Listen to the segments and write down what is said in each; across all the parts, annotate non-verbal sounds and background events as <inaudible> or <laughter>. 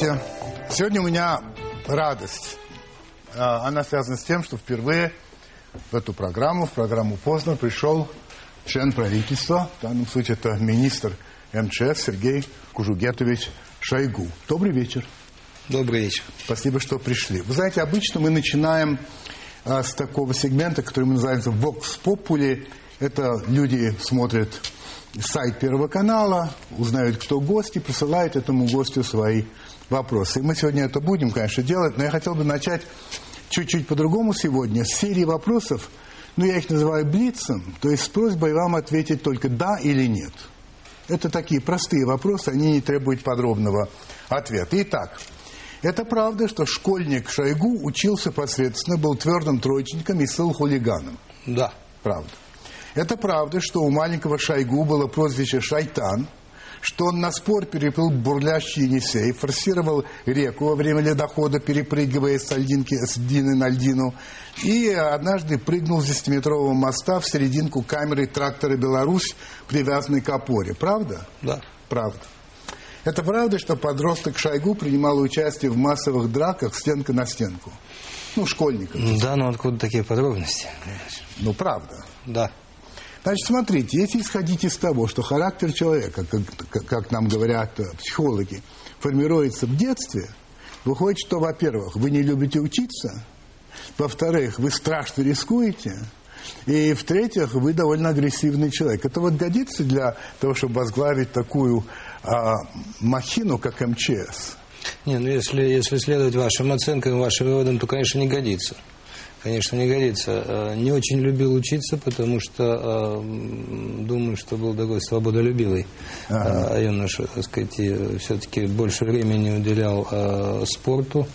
Здравствуйте. Сегодня у меня радость. А, Она связана с тем, что впервые в эту программу, в программу «Поздно» пришел член правительства, в данном случае это министр МЧС Сергей Кужугетович Шойгу. Добрый вечер. Добрый вечер. Спасибо, что пришли. Вы знаете, обычно мы начинаем а, с такого сегмента, который мы называем «Vox Populi». Это люди смотрят сайт Первого канала, узнают, кто гости, присылают этому гостю свои вопросы. И мы сегодня это будем, конечно, делать, но я хотел бы начать чуть-чуть по-другому сегодня, с серии вопросов, ну, я их называю блицем, то есть с просьбой вам ответить только «да» или «нет». Это такие простые вопросы, они не требуют подробного ответа. Итак, это правда, что школьник Шойгу учился посредственно, был твердым троечником и стал хулиганом? Да. Правда. Это правда, что у маленького Шойгу было прозвище «Шайтан», что он на спор переплыл бурлящий Енисей, форсировал реку во время ледохода, перепрыгивая с льдинки с льдины на льдину, и однажды прыгнул с 10-метрового моста в серединку камеры трактора «Беларусь», привязанной к опоре. Правда? Да. Правда. Это правда, что подросток Шойгу принимал участие в массовых драках стенка на стенку? Ну, школьников. Да, но откуда такие подробности? Ну, правда. Да. Значит, смотрите, если исходить из того, что характер человека, как, как- нам говорят э, психологи, формируется в детстве, выходит, что, во-первых, вы не любите учиться, во-вторых, вы страшно рискуете, и, в-третьих, вы довольно агрессивный человек. Это вот годится для того, чтобы возглавить такую а, махину, как МЧС? Не, ну если, если следовать вашим оценкам, вашим выводам, то, конечно, не годится. Конечно, не годится. Э, Не очень любил учиться, потому что э, думаю, что был такой свободолюбивый Ага. э, юноша, так сказать, и все-таки больше времени уделял спорту.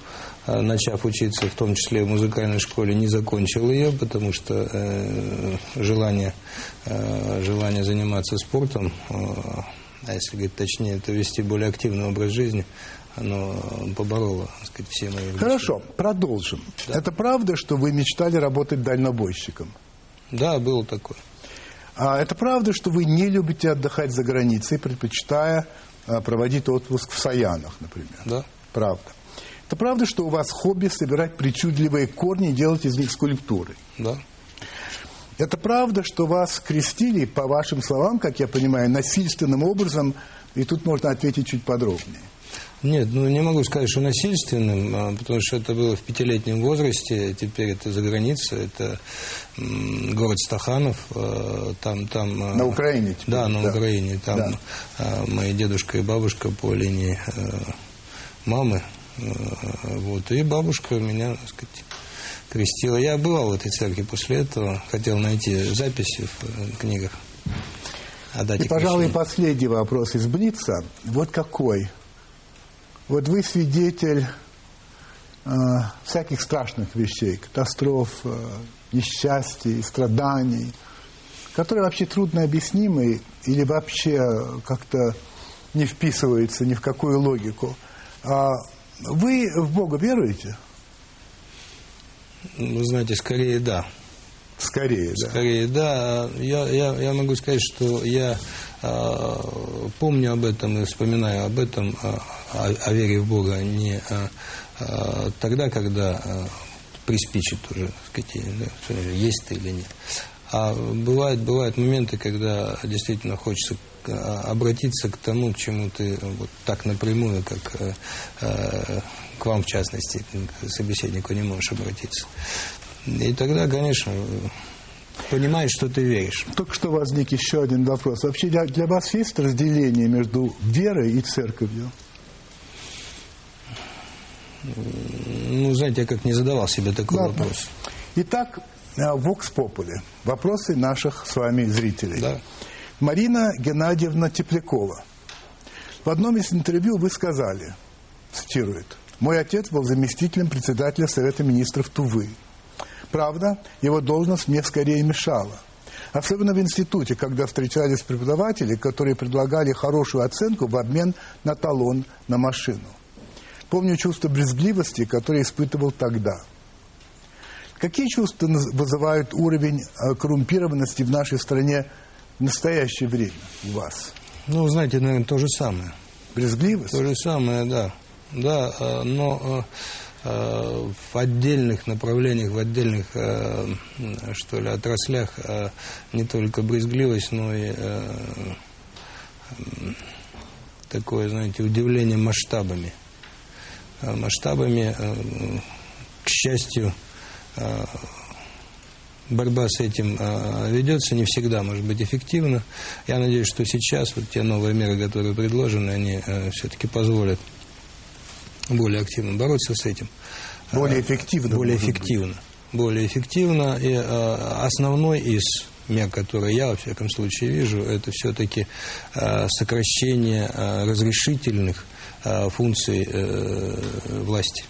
Начав учиться, в том числе в музыкальной школе, не закончил ее, потому что э, желание, э, желание заниматься спортом, э, а если говорить точнее, то вести более активный образ жизни, оно побороло, так сказать, все мои мечты. Хорошо, продолжим. Это правда, что вы мечтали работать дальнобойщиком? Да, было такое. А это правда, что вы не любите отдыхать за границей, предпочитая а, проводить отпуск в Саянах, например? Да. Правда. Это правда, что у вас хобби собирать причудливые корни и делать из них скульптуры? Да. Это правда, что вас крестили, по вашим словам, как я понимаю, насильственным образом, и тут можно ответить чуть подробнее. Нет, ну не могу сказать, что насильственным, а, потому что это было в пятилетнем возрасте, теперь это за границей, это город Стаханов, э, там, там... э, На Украине теперь, Да, на да. Украине, там Да. мои дедушка и бабушка по линии мамы, вот, и бабушка меня, так сказать, крестила. Я бывал в этой церкви после этого, хотел найти записи в э, книгах И, пожалуй, последний вопрос из Блица. Вот какой? Вот вы свидетель э, всяких страшных вещей, катастроф, э, несчастий, страданий, которые вообще трудно объяснимы или вообще как-то не вписываются ни в какую логику. А вы в Бога веруете? Вы знаете, скорее да. Скорее, да. Скорее, да. Я, я, я могу сказать, что я помню об этом и вспоминаю об этом, э, о, о вере в Бога не э, тогда, когда приспичит уже, так сказать, есть ты или нет. А бывают, бывают моменты, когда действительно хочется а, обратиться к тому, к чему ты вот так напрямую, как э, к вам в частности, к собеседнику не можешь обратиться. И тогда, конечно, понимаешь, что ты веришь. Только что возник еще один вопрос. Вообще для, для вас есть разделение между верой и церковью? Ну, знаете, я как не задавал себе такой Ладно. вопрос. Итак, Вокс Попули. Вопросы наших с вами зрителей. Да. Марина Геннадьевна Теплякова. В одном из интервью вы сказали, цитирует, «Мой отец был заместителем председателя Совета министров Тувы. Правда, его должность мне скорее мешала. Особенно в институте, когда встречались преподаватели, которые предлагали хорошую оценку в обмен на талон на машину. Помню чувство брезгливости, которое испытывал тогда. Какие чувства вызывают уровень э, коррумпированности в нашей стране в настоящее время у вас? Ну, знаете, наверное, то же самое. Брезгливость? То же самое, да. да, но в отдельных направлениях, в отдельных, что ли, отраслях не только брезгливость, но и такое, знаете, удивление масштабами. Масштабами, к счастью, борьба с этим э, ведется, не всегда может быть эффективно. Я надеюсь, что сейчас вот те новые меры, которые предложены, они э, все-таки позволят более активно бороться с этим. Более эффективно. Более эффективно. Быть. Более эффективно. И э, основной из мер, которые я, во всяком случае, вижу, это все-таки э, сокращение э, разрешительных э, функций э, власти.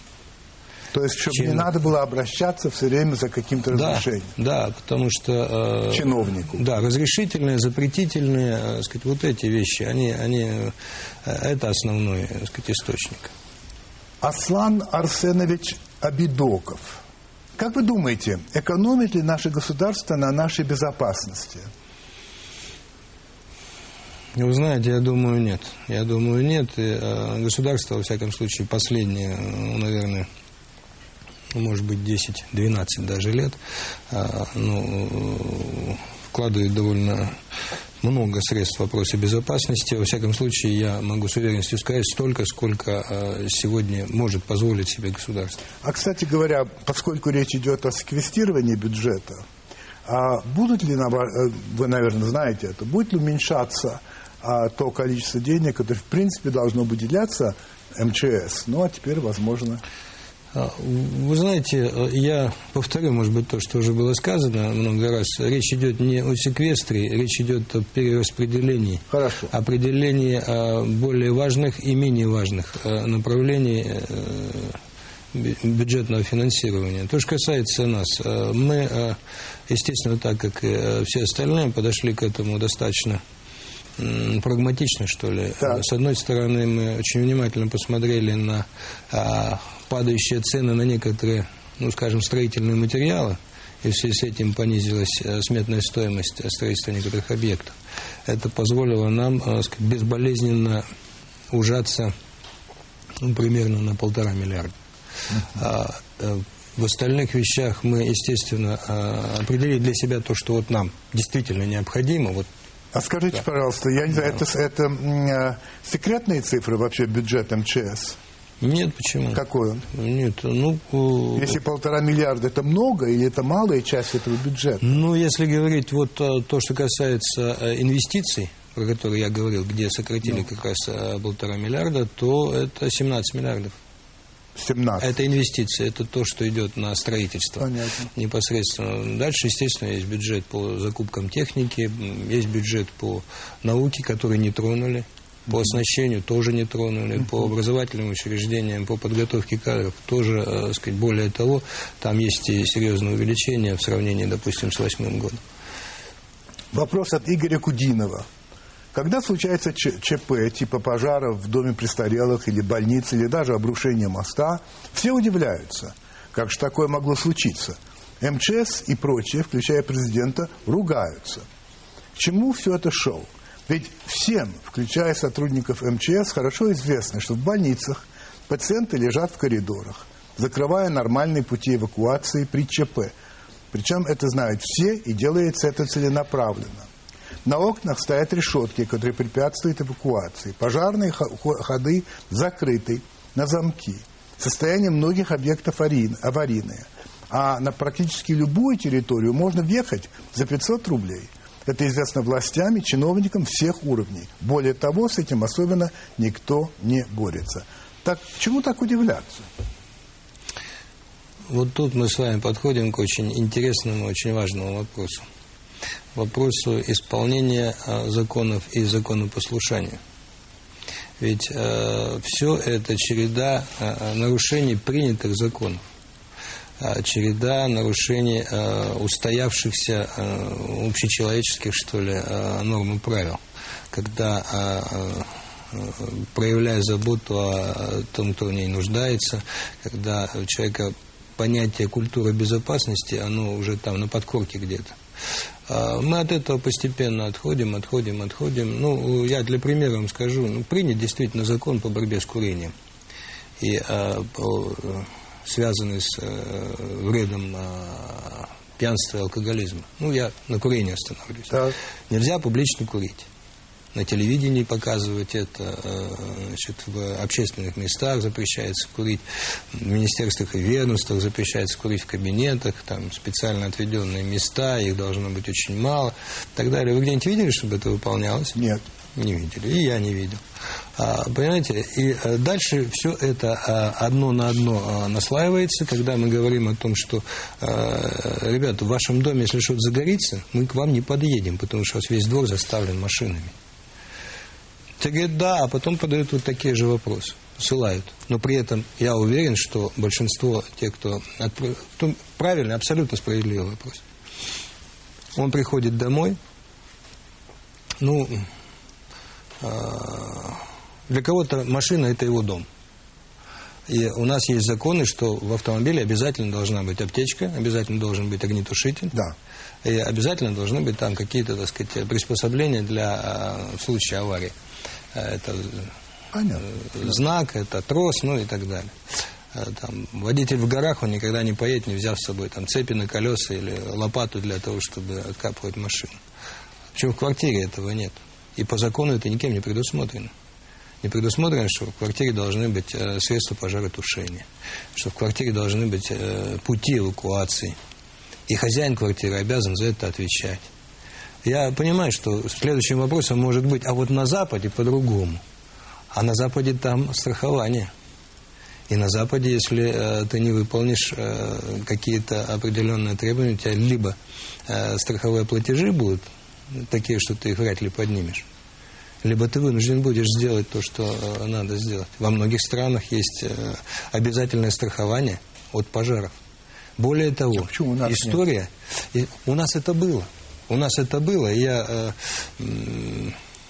То есть, чтобы чем... не надо было обращаться все время за каким-то разрешением. Да, да потому что... Э, Чиновнику. Да, разрешительные, запретительные, э, сказать, вот эти вещи, они, они, э, это основной, так сказать, источник. Аслан Арсенович Абидоков. Как вы думаете, экономит ли наше государство на нашей безопасности? Вы знаете, я думаю, нет. Я думаю, нет. И, э, государство, во всяком случае, последнее, наверное, может быть 10-12 даже лет, а, ну, вкладывает довольно много средств в вопросы безопасности. Во всяком случае, я могу с уверенностью сказать столько, сколько а, сегодня может позволить себе государство. А, кстати говоря, поскольку речь идет о секвестировании бюджета, а будут ли, э, вы, наверное, знаете это, будет ли уменьшаться а, то количество денег, которое, в принципе, должно выделяться МЧС? Ну, а теперь, возможно... А, вы знаете, я повторю, может быть, то, что уже было сказано много раз. Речь идет не о секвестре, речь идет о перераспределении. Хорошо. Определении а, более важных и менее важных а, направлений бюджетного финансирования. То, что касается нас, мы, естественно, так как и все остальные, подошли к этому достаточно прагматично, что ли. Так. С одной стороны, мы очень внимательно посмотрели на падающие цены на некоторые, ну, скажем, строительные материалы, и в связи с этим понизилась э, сметная стоимость строительства некоторых объектов. Это позволило нам э, сказать, безболезненно ужаться ну, примерно на полтора миллиарда. Э, в остальных вещах мы, естественно, определили для себя то, что вот нам действительно необходимо. Вот а скажите, да. пожалуйста, я не знаю, это, это секретные цифры вообще бюджета МЧС? Нет, почему? Какой он? Нет, ну... Если полтора миллиарда, это много или это малая часть этого бюджета? Ну, если говорить вот э, то, что касается э, инвестиций, про которые я говорил, где сократили ну. как раз э, полтора миллиарда, то это 17 миллиардов. 17. Это инвестиции, это то, что идет на строительство. Понятно. Непосредственно. Дальше, естественно, есть бюджет по закупкам техники, есть бюджет по науке, который не тронули по оснащению тоже не тронули, по образовательным учреждениям, по подготовке кадров тоже, так э, сказать, более того, там есть и серьезное увеличение в сравнении, допустим, с восьмым годом. Вопрос от Игоря Кудинова. Когда случается ЧП, типа пожара в доме престарелых или больнице, или даже обрушение моста, все удивляются, как же такое могло случиться. МЧС и прочие, включая президента, ругаются. К чему все это шоу? Ведь всем, включая сотрудников МЧС, хорошо известно, что в больницах пациенты лежат в коридорах, закрывая нормальные пути эвакуации при ЧП. Причем это знают все, и делается это целенаправленно. На окнах стоят решетки, которые препятствуют эвакуации. Пожарные ходы закрыты на замки. Состояние многих объектов аварийное. А на практически любую территорию можно въехать за 500 рублей. Это известно властям и чиновникам всех уровней. Более того, с этим особенно никто не борется. Так чему так удивляться? Вот тут мы с вами подходим к очень интересному, очень важному вопросу. Вопросу исполнения а, законов и законопослушания. Ведь э, все это череда э, нарушений принятых законов. Э, череда нарушений э, устоявшихся э, общечеловеческих, что ли, норм и правил. Когда проявляя заботу о том, кто в ней нуждается, когда у человека понятие культуры безопасности, оно уже там на подкорке где-то. Мы от этого постепенно отходим, отходим, отходим. Ну, я для примера вам скажу, ну, принят действительно закон по борьбе с курением. и э, связанные с э, вредом э, пьянства и алкоголизма. Ну, я на курении остановлюсь. Так. Нельзя публично курить на телевидении показывать это, э, значит, в общественных местах запрещается курить, в министерствах и ведомствах запрещается курить в кабинетах, там специально отведенные места, их должно быть очень мало, и так далее. Вы где-нибудь видели, чтобы это выполнялось? Нет. Не видели, и я не видел. А, понимаете, и э, дальше все это а, одно на одно а, наслаивается, когда мы говорим о том, что, ребята, в вашем доме, если что-то загорится, мы к вам не подъедем, потому что у вас весь двор заставлен машинами. Те говорят, да, а потом подают вот такие же вопросы, ссылают. Но при этом я уверен, что большинство тех, кто... Правильный, абсолютно справедливый вопрос. Он приходит домой, ну, для кого-то машина – это его дом. И у нас есть законы, что в автомобиле обязательно должна быть аптечка, обязательно должен быть огнетушитель. Да. И обязательно должны быть там какие-то, так сказать, приспособления для а, в случае аварии. Э, это Понятно. Э, знак, это трос, ну и так далее. Э, там, водитель в горах, он никогда не поедет, не взяв с собой там, цепи на колеса или лопату для того, чтобы откапывать машину. Причем в квартире этого нет. И по закону это никем не предусмотрено. Не предусмотрено, что в квартире должны быть э, средства пожаротушения, что в квартире должны быть э, пути эвакуации. И хозяин квартиры обязан за это отвечать. Я понимаю, что следующим вопросом может быть, а вот на Западе по-другому. А на Западе там страхование. И на Западе, если э, ты не выполнишь э, какие-то определенные требования, у тебя либо э, страховые платежи будут такие, что ты их вряд ли поднимешь, либо ты вынужден будешь сделать то, что э, надо сделать. Во многих странах есть э, обязательное страхование от пожаров. Более того, а у нас история, нет? у нас это было. У нас это было, я, э,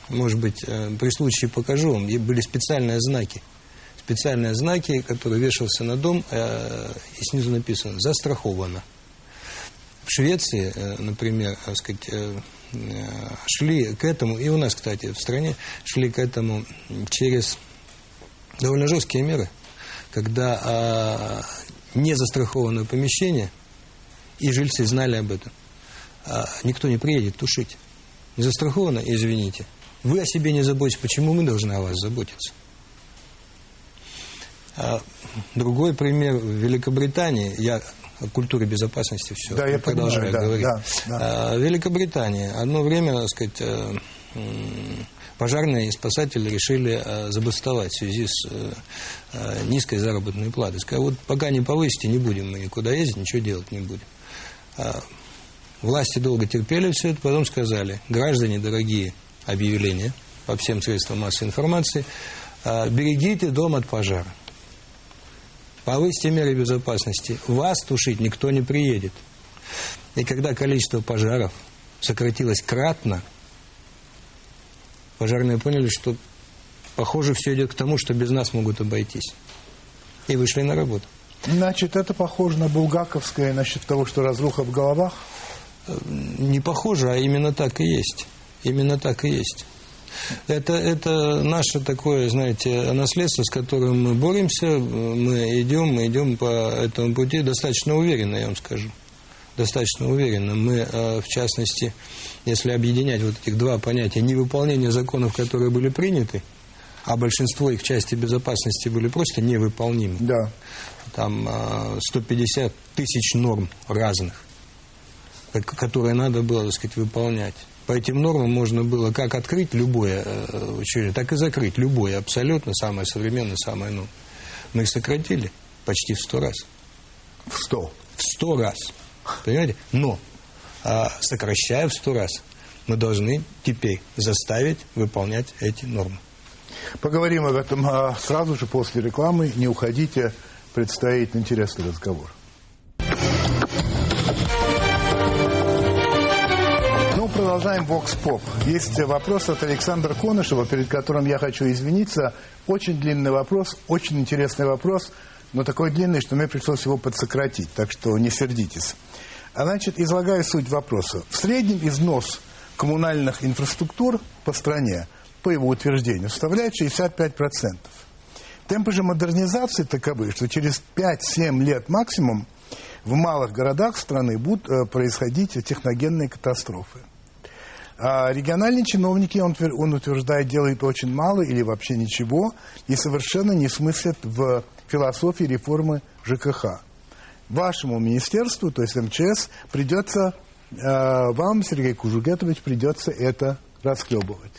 может быть, при случае покажу вам, были специальные знаки. Специальные знаки, которые вешался на дом, и снизу написано «застраховано». В Швеции, например, сказать, шли к этому, и у нас, кстати, в стране, шли к этому через довольно жесткие меры, когда а, не помещение, и жильцы знали об этом а никто не приедет тушить. Не застраховано, извините. Вы о себе не заботитесь, почему мы должны о вас заботиться? А другой пример в Великобритании, я культуре безопасности все да, я продолжаю понимаю, говорить. Да, да, да. Великобритания. Одно время, так сказать, э, пожарные и спасатели решили э, забастовать в связи с э, низкой заработной платой. Сказали, вот пока не повысите, не будем мы никуда ездить, ничего делать не будем. А, Власти долго терпели все это, потом сказали, граждане дорогие, объявления по всем средствам массовой информации, «А, берегите дом от пожара. Повысьте меры безопасности. Вас тушить никто не приедет. И когда количество пожаров сократилось кратно, пожарные поняли, что, похоже, все идет к тому, что без нас могут обойтись. И вышли на работу. Значит, это похоже на булгаковское насчет того, что разруха в головах? не похоже, а именно так и есть. Именно так и есть. Это, это наше такое, знаете, наследство, с которым мы боремся, мы идем, мы идем по этому пути достаточно уверенно, я вам скажу. Достаточно уверенно. Мы, э, в частности, если объединять вот этих два понятия, невыполнение законов, которые были приняты, а большинство их части безопасности были просто невыполнимы. Да. Там 150 э, тысяч норм разных которые надо было, так сказать, выполнять. По этим нормам можно было как открыть любое э, учреждение, так и закрыть любое, абсолютно самое современное, самое новое. Мы их сократили почти в сто раз. В сто? В сто раз. Понимаете? Но, а, сокращая в сто раз, мы должны теперь заставить выполнять эти нормы. Поговорим об этом а, сразу же после рекламы. Не уходите, предстоит интересный разговор. Продолжаем Vox Pop. Есть вопрос от Александра Конышева, перед которым я хочу извиниться. Очень длинный вопрос, очень интересный вопрос, но такой длинный, что мне пришлось его подсократить, так что не сердитесь. А значит, излагаю суть вопроса. В среднем износ коммунальных инфраструктур по стране, по его утверждению, составляет 65%. Темпы же модернизации таковы, что через 5-7 лет максимум в малых городах страны будут э, происходить техногенные катастрофы. А региональные чиновники, он, он утверждает, делают очень мало или вообще ничего и совершенно не смыслят в философии реформы ЖКХ. Вашему министерству, то есть МЧС, придется, э, вам, Сергей Кужугетович, придется это расхлебывать.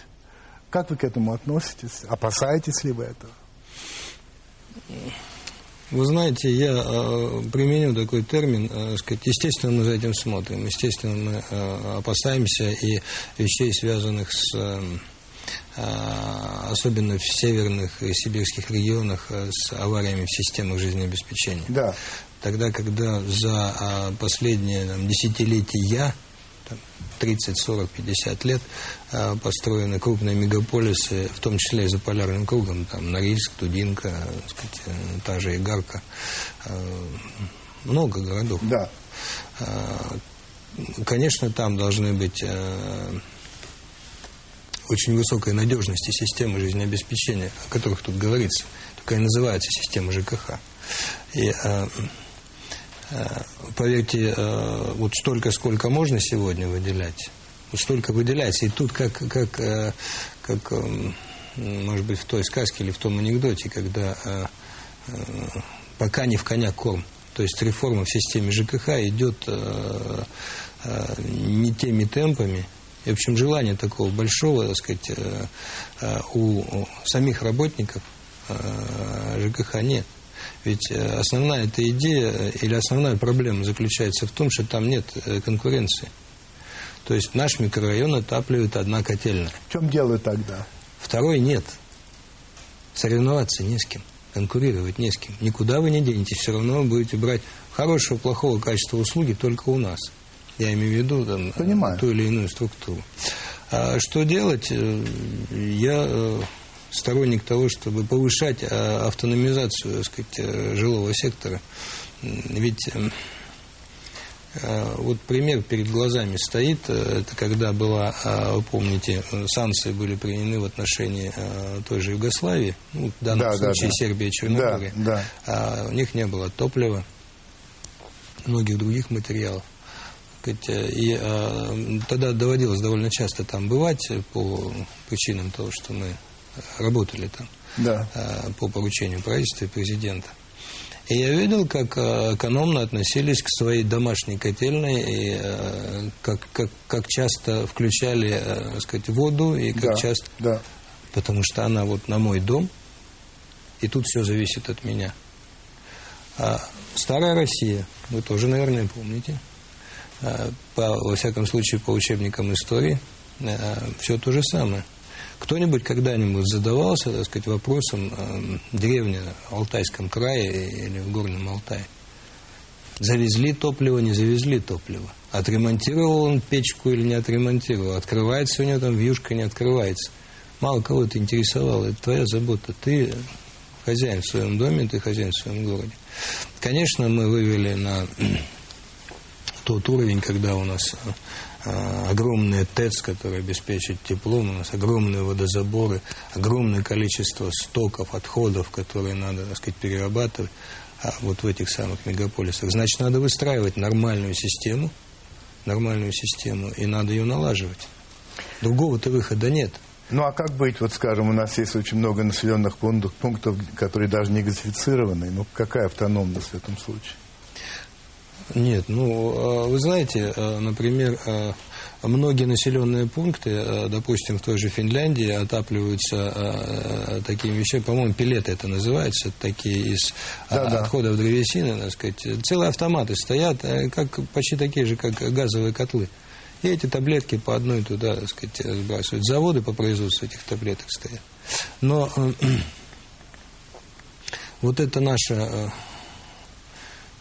Как вы к этому относитесь? Опасаетесь ли вы этого? Вы знаете, я э, применю такой термин, э, сказать, естественно, мы за этим смотрим, естественно, мы э, опасаемся и вещей, связанных с, э, э особенно в северных и сибирских регионах, э, с авариями в системах жизнеобеспечения. Да. Тогда, когда за э, последние там, десятилетия 30, 40, 50 лет а, построены крупные мегаполисы, в том числе и за полярным кругом, там Норильск, Тудинка, сказать, э, та же Игарка, а, много городов. Да. А, конечно, там должны быть очень высокой надежности системы жизнеобеспечения, о которых тут говорится. И называется система ЖКХ. И Э, поверьте, э, вот столько, сколько можно сегодня выделять, столько выделяется. И тут как, как, э, как может быть, в той сказке или в том анекдоте, когда пока не в коня корм. То есть реформа в системе ЖКХ идет не теми темпами, и, в общем, желания такого большого, так сказать, у самих работников ЖКХ нет. Ведь э, основная эта идея э, или основная проблема заключается в том, что там нет э, конкуренции. То есть наш микрорайон отапливает одна котельная. В чем дело тогда? Второй нет. Соревноваться не с кем. Конкурировать не с кем. Никуда вы не денетесь. Все равно вы будете брать хорошего, плохого качества услуги только у нас. Я имею в виду там, Понимаю. ту или иную структуру. А что делать? Я сторонник того, чтобы повышать э, автономизацию сказать, э, жилого сектора. Ведь э, вот пример перед глазами стоит, это когда была, вы помните, санкции были приняты в отношении той же Югославии, ну, в данном да, случае да, да. Сербия и Черногория, да, да. а у них не было топлива, многих других материалов. И тогда доводилось довольно часто там бывать по причинам того, что мы работали там да. А, по поручению правительства и президента. И я видел, как а, экономно относились к своей домашней котельной, и а, как, как, как часто включали, так сказать, воду, и как да, часто... Да. Потому что она вот на мой дом, и тут все зависит от меня. А старая Россия, вы тоже, наверное, помните, по, во всяком случае, по учебникам истории, все то же самое – кто-нибудь когда-нибудь задавался, так сказать, вопросом э, деревни в Алтайском крае или в Горном Алтае? Завезли топливо, не завезли топливо? Отремонтировал он печку или не отремонтировал? Открывается у него там вьюшка, не открывается? Мало кого это интересовало, это твоя забота. Ты хозяин в своем доме, ты хозяин в своем городе. Конечно, мы вывели на тот уровень, когда у нас а, огромные ТЭЦ, которые обеспечивают теплом, у нас огромные водозаборы, огромное количество стоков, отходов, которые надо, так сказать, перерабатывать а вот в этих самых мегаполисах. Значит, надо выстраивать нормальную систему, нормальную систему, и надо ее налаживать. Другого-то выхода нет. Ну а как быть, вот скажем, у нас есть очень много населенных пунктов которые даже не газифицированы. Ну какая автономность в этом случае? Нет, ну, а вы знаете, а, например, а, многие населенные пункты, допустим, в той же Финляндии отапливаются такими вещами, по-моему, пилеты это называется, такие из да, да. отходов древесины, так сказать. Целые автоматы стоят, как, почти такие же, как газовые котлы. И эти таблетки по одной туда, так сказать, сбрасывают. Заводы по производству этих таблеток стоят. Но <clears throat> вот это наша Э,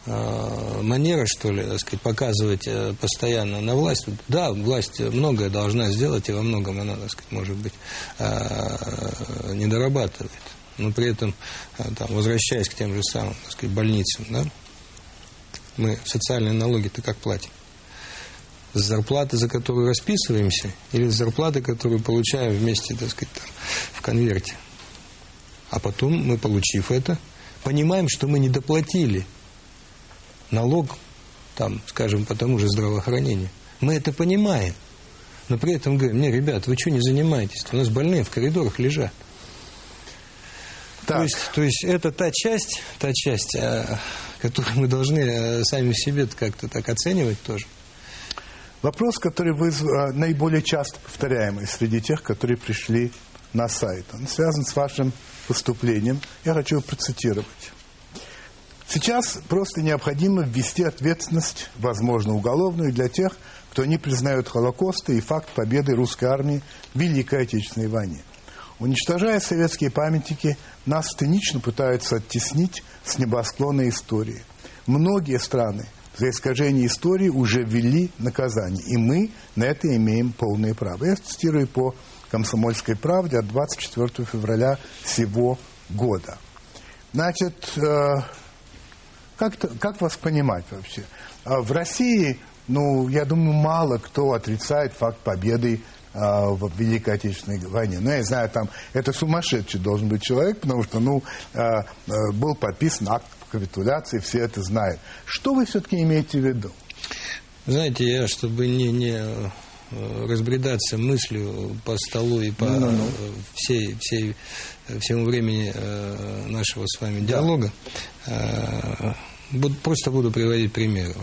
манера, что ли, так сказать, показывать э, постоянно на власть. Да, власть многое должна сделать, и во многом она, так сказать, может быть, э, не дорабатывает. Но при этом, там, возвращаясь к тем же самым, так сказать, больницам, да, мы социальные налоги-то как платим? С зарплаты, за которую расписываемся, или с зарплаты, которую получаем вместе, так сказать, там, в конверте? А потом мы, получив это, понимаем, что мы не доплатили налог, там, скажем, по тому же здравоохранению. Мы это понимаем. Но при этом говорим, не, ребят, вы что не занимаетесь? У нас больные в коридорах лежат. То есть, то есть это та часть, та часть, а, которую мы должны э, сами себе как-то так оценивать тоже. Вопрос, который вы а, наиболее часто повторяемый среди тех, которые пришли на сайт, он связан с вашим выступлением. Я хочу его процитировать. Сейчас просто необходимо ввести ответственность, возможно, уголовную, для тех, кто не признает Холокоста и факт победы русской армии в Великой Отечественной войне. Уничтожая советские памятники, нас цинично пытаются оттеснить с небосклона истории. Многие страны за искажение истории уже ввели наказание, и мы на это имеем полное право. Я цитирую по «Комсомольской правде» от 24 февраля сего года. Значит, э, как, как вас понимать вообще? А в России, ну, я думаю, мало кто отрицает факт победы а, в Великой Отечественной войне. Ну, я знаю, там, это сумасшедший должен быть человек, потому что, ну, а, был подписан акт капитуляции, все это знают. Что вы все-таки имеете в виду? Знаете, я, чтобы не, не разбредаться мыслью по столу и по ну, ну. Всей, всей, всему времени э, нашего с вами диалога, да. просто буду приводить примеры.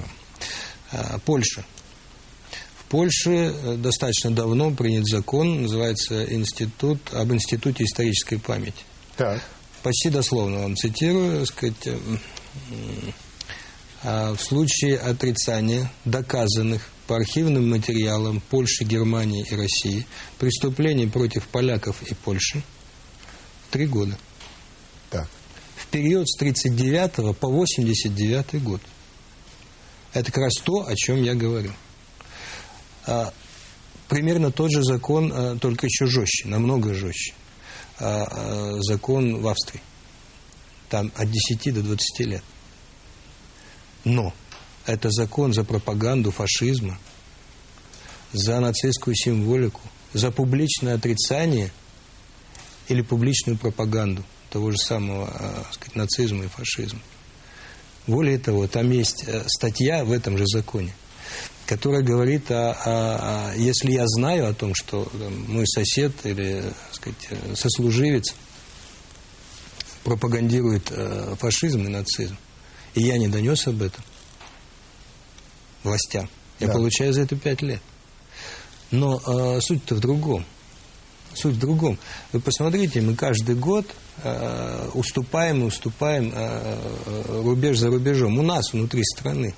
Польша. Польше э, достаточно давно принят закон, называется институт об институте исторической памяти. Так. Почти дословно вам цитирую, сказать, э, а в случае отрицания доказанных по архивным материалам Польши, Германии и России преступлений против поляков и Польши три года. Так. В период с 39 по 89 год. Это как раз то, о чем я говорю. А, примерно тот же закон, а, только еще жестче, намного жестче. А, закон в Австрии. Там от 10 до 20 лет. Но это закон за пропаганду фашизма, за нацистскую символику, за публичное отрицание или публичную пропаганду того же самого так сказать, нацизма и фашизма. Более того, там есть э, статья в этом же законе, которая говорит, о, о, о, если я знаю о том, что мой сосед или сказать, сослуживец пропагандирует э, фашизм и нацизм, и я не донес об этом властям, я да. получаю за это пять лет. Но э, суть-то в другом. Суть в другом. Вы посмотрите, мы каждый год э, уступаем и уступаем э, э рубеж за рубежом. У нас внутри страны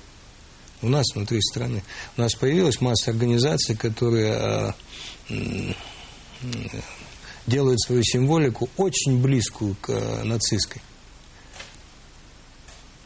у нас внутри страны. У нас появилась масса организаций, которые э, делают свою символику очень близкую к э, нацистской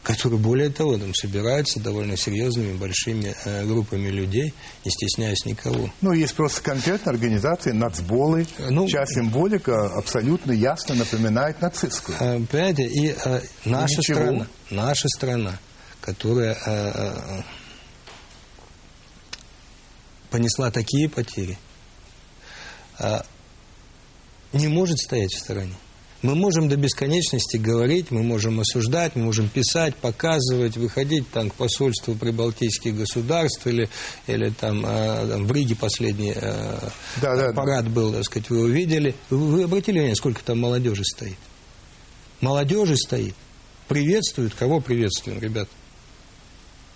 которые, более того, там собираются довольно серьезными, большими э, группами людей, не стесняясь никого. Ну, есть просто конкретная организация, нацболы, ну, чья символика абсолютно ясно напоминает нацистскую. Э, понимаете, и э, наша страна, наша страна, которая э, э, понесла такие потери, а, не может стоять в стороне. Мы можем до бесконечности говорить, мы можем осуждать, мы можем писать, показывать, выходить там к посольству прибалтийских государств или, или там, э, там в Риге последний э, да, да, парад был, так сказать, вы увидели. Вы обратили внимание, сколько там молодежи стоит? Молодежи стоит. Приветствуют. Кого приветствуем, ребят?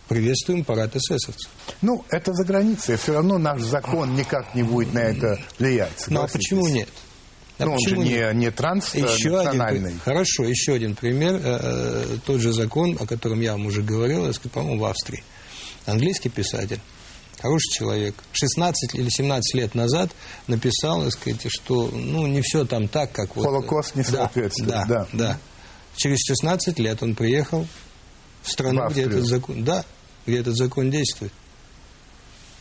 приветствуем парад эсэсовцев. Ну, это за границей. Все равно наш закон никак не будет на это влиять. Ну, а почему нет? А ну, он же не, не транснациональный. Еще хорошо, еще один пример. Э, э, тот же закон, о котором я вам уже говорил, по-моему, в Австрии. Английский писатель, хороший человек, 16 или 17 лет назад написал, так сказать, что ну, не все там так, как Холокост вот... Холокост не соответствует. Да, да, да, да. Через 16 лет он приехал в страну, в где этот закон... Да, где этот закон действует.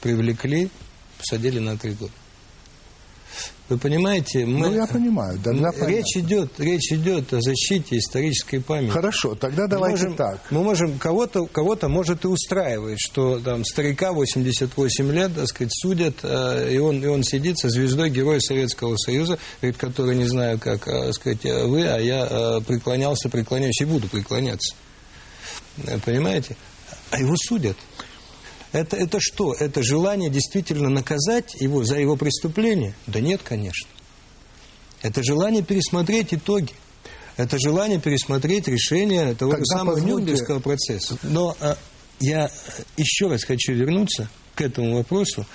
Привлекли, посадили на три года. Вы понимаете, мы, ну, я понимаю, тогда речь идет, речь идет о защите исторической памяти. Хорошо, тогда давайте мы можем, так. Мы можем, кого-то, кого-то может и устраивать, что там старика 88 лет, так сказать, судят, э, и он, и он сидит со звездой Героя Советского Союза, перед которой не знаю, как э, сказать, вы, а я э, преклонялся, преклоняюсь и буду преклоняться. Понимаете? А его судят. Это, это что? Это желание действительно наказать его за его преступление? Да нет, конечно. Это желание пересмотреть итоги. Это желание пересмотреть решение того Тогда самого позвольте... Нюрнбергского процесса. Но а, я еще раз хочу вернуться к этому вопросу,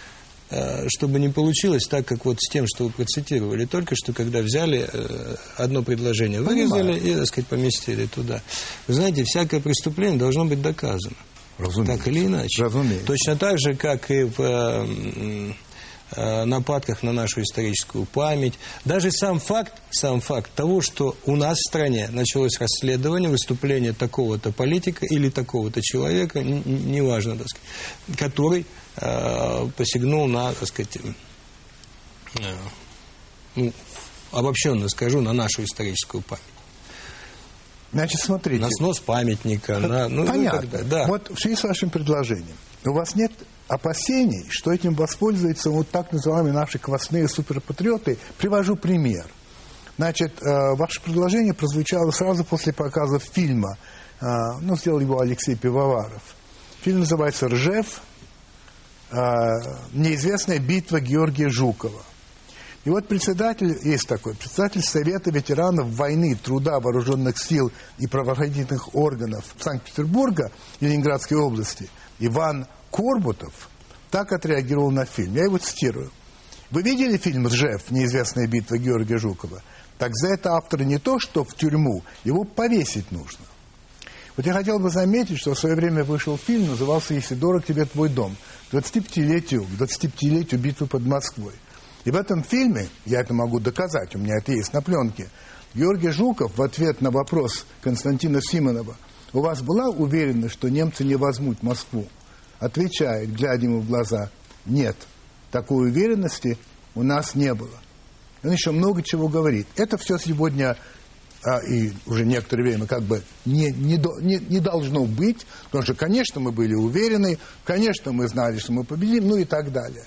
а, чтобы не получилось так, как вот с тем, что вы процитировали только что, когда взяли а, одно предложение, вырезали Понимаю. и, так сказать, поместили туда. Вы знаете, всякое преступление должно быть доказано. Разумеется. Так или иначе. Разумеется. Точно так же, как и в э, э, нападках на нашу историческую память. Даже сам факт, сам факт того, что у нас в стране началось расследование выступления такого-то политика или такого-то человека, неважно, так сказать, который э, посягнул на, так сказать, э, ну, обобщенно скажу, на нашу историческую память. Значит, смотрите. На снос памятника. На, ну, Понятно. Ну, да. Вот в связи с вашим предложением. У вас нет опасений, что этим воспользуются вот так называемые наши квасные суперпатриоты. Привожу пример. Значит, э, ваше предложение прозвучало сразу после показа фильма. Э, ну, сделал его Алексей Пивоваров. Фильм называется «Ржев. Э, неизвестная битва Георгия Жукова». И вот председатель, есть такой, председатель Совета ветеранов войны, труда, вооруженных сил и правоохранительных органов Санкт-Петербурга Ленинградской области, Иван Корбутов, так отреагировал на фильм. Я его цитирую. Вы видели фильм «Ржев. Неизвестная битва Георгия Жукова»? Так за это автора не то, что в тюрьму, его повесить нужно. Вот я хотел бы заметить, что в свое время вышел фильм, назывался «Если дорог тебе твой дом», 25-летию, 25-летию битвы под Москвой. И в этом фильме, я это могу доказать, у меня это есть на пленке, Георгий Жуков в ответ на вопрос Константина Симонова, у вас была уверенность, что немцы не возьмут Москву? Отвечает, глядя ему в глаза, нет, такой уверенности у нас не было. Он еще много чего говорит. Это все сегодня а, и уже некоторое время как бы не, не, не, не должно быть, потому что, конечно, мы были уверены, конечно, мы знали, что мы победим, ну и так далее.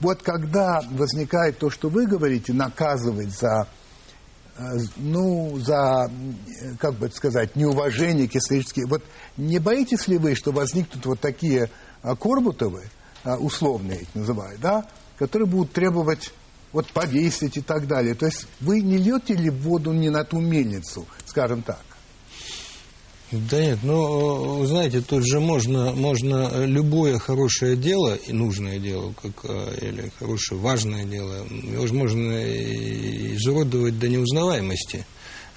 Вот когда возникает то, что вы говорите, наказывать за, э, ну, за, как бы сказать, неуважение к историческим... Вот не боитесь ли вы, что возникнут вот такие а, Корбутовы, а, условные их называют, да, которые будут требовать вот повесить и так далее. То есть вы не льете ли воду не на ту мельницу, скажем так? Да нет, ну, знаете, тут же можно, можно любое хорошее дело и нужное дело, как, э, или хорошее важное дело, его же можно изуродовать до неузнаваемости,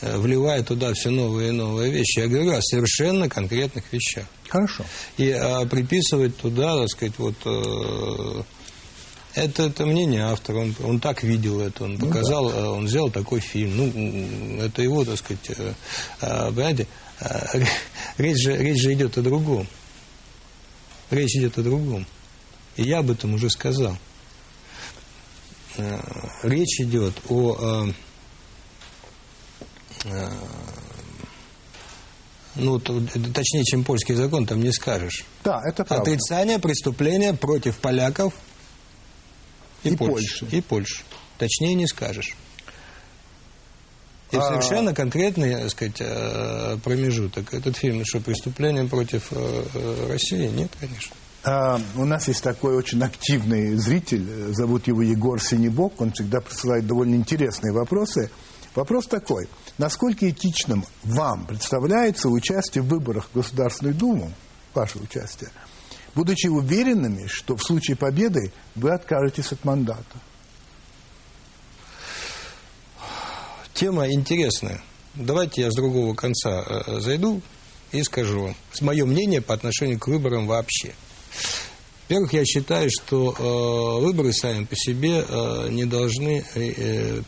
э, вливая туда все новые и новые вещи. Я говорю о совершенно конкретных вещах. Хорошо. И а, приписывать туда, так сказать, вот... Это, это мнение автора, он, он так видел это, он показал, ну, да. он сделал такой фильм. Ну, это его, так сказать, а, понимаете, <laughs> речь же, речь же идет о другом. Речь идет о другом. И я об этом уже сказал. Э, речь идет о... Э, э, ну, точнее, чем польский закон, там не скажешь. Да, это правда. Отрицание преступления против поляков и, и Польши. Польши. И Польши. Точнее не скажешь. И а... совершенно конкретный, так сказать, э, промежуток. Этот фильм, что преступление против э, э, России? Нет, конечно. А, у нас есть такой очень активный зритель, зовут его Егор Синебок, он всегда присылает довольно интересные вопросы. Вопрос такой, насколько этичным вам представляется участие в выборах в Государственную Думу, ваше участие, будучи уверенными, что в случае победы вы откажетесь от мандата? Тема интересная. Давайте я с другого конца э, зайду и скажу вам мое мнение по отношению к выборам вообще. Во-первых, я считаю, что э, выборы сами по себе э, не должны, э,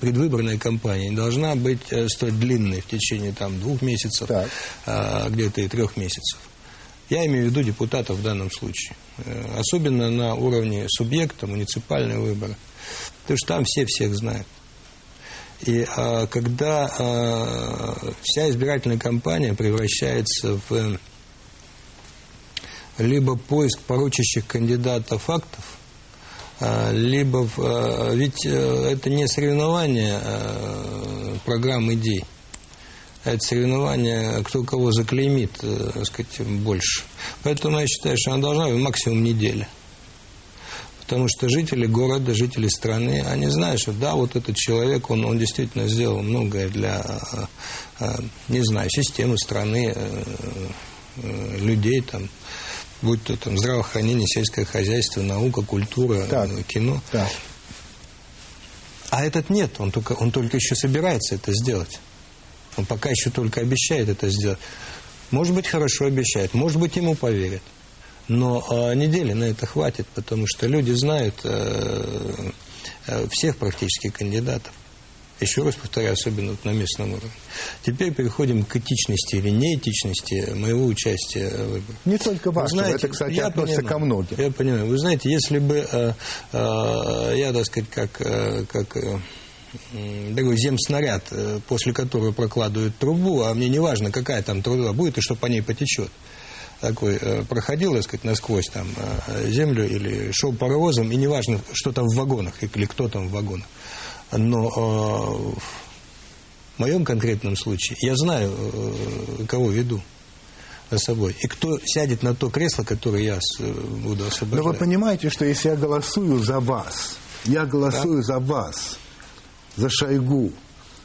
предвыборная кампания не должна быть э, столь длинной в течение там, двух месяцев, э, где-то и трех месяцев. Я имею в виду депутатов в данном случае. Э, особенно на уровне субъекта, муниципальные выборы. Потому что там все всех знают. И а, когда а, вся избирательная кампания превращается в либо поиск порочащих кандидатов фактов, а, либо в, а, ведь э, это не соревнование а, программ идей, это соревнование, кто кого заклеймит, э, так сказать, больше. Поэтому я считаю, что она должна быть максимум неделя. Потому что жители города, жители страны, они знают, что да, вот этот человек, он, он действительно сделал многое для, не знаю, системы страны, э, людей там, будь то там здравоохранение, сельское хозяйство, наука, культура, так, кино. Так. А этот нет, он только, он только еще собирается это сделать. Он пока еще только обещает это сделать. Может быть, хорошо обещает, может быть, ему поверят. Но э, недели на это хватит, потому что люди знают э, э, всех практически кандидатов. Еще раз повторяю, особенно вот на местном уровне. Теперь переходим к этичности или неэтичности моего участия в выборах. Не только вашего, знаете, это, кстати, я относится понимаю, ко многим. Я понимаю. Вы знаете, если бы э, э, я, так сказать, как, э, как э, такой земснаряд, э, после которого прокладывают трубу, а мне не важно, какая там труба будет и что по ней потечет, такой э, проходил, так сказать, насквозь там э, землю или шел паровозом, и неважно, что там в вагонах или кто там в вагонах. Но в моем конкретном случае я знаю, кого веду за собой. И кто сядет на то кресло, которое я буду освобождать. Но вы понимаете, что если я голосую за вас, я голосую да? за вас, за Шойгу,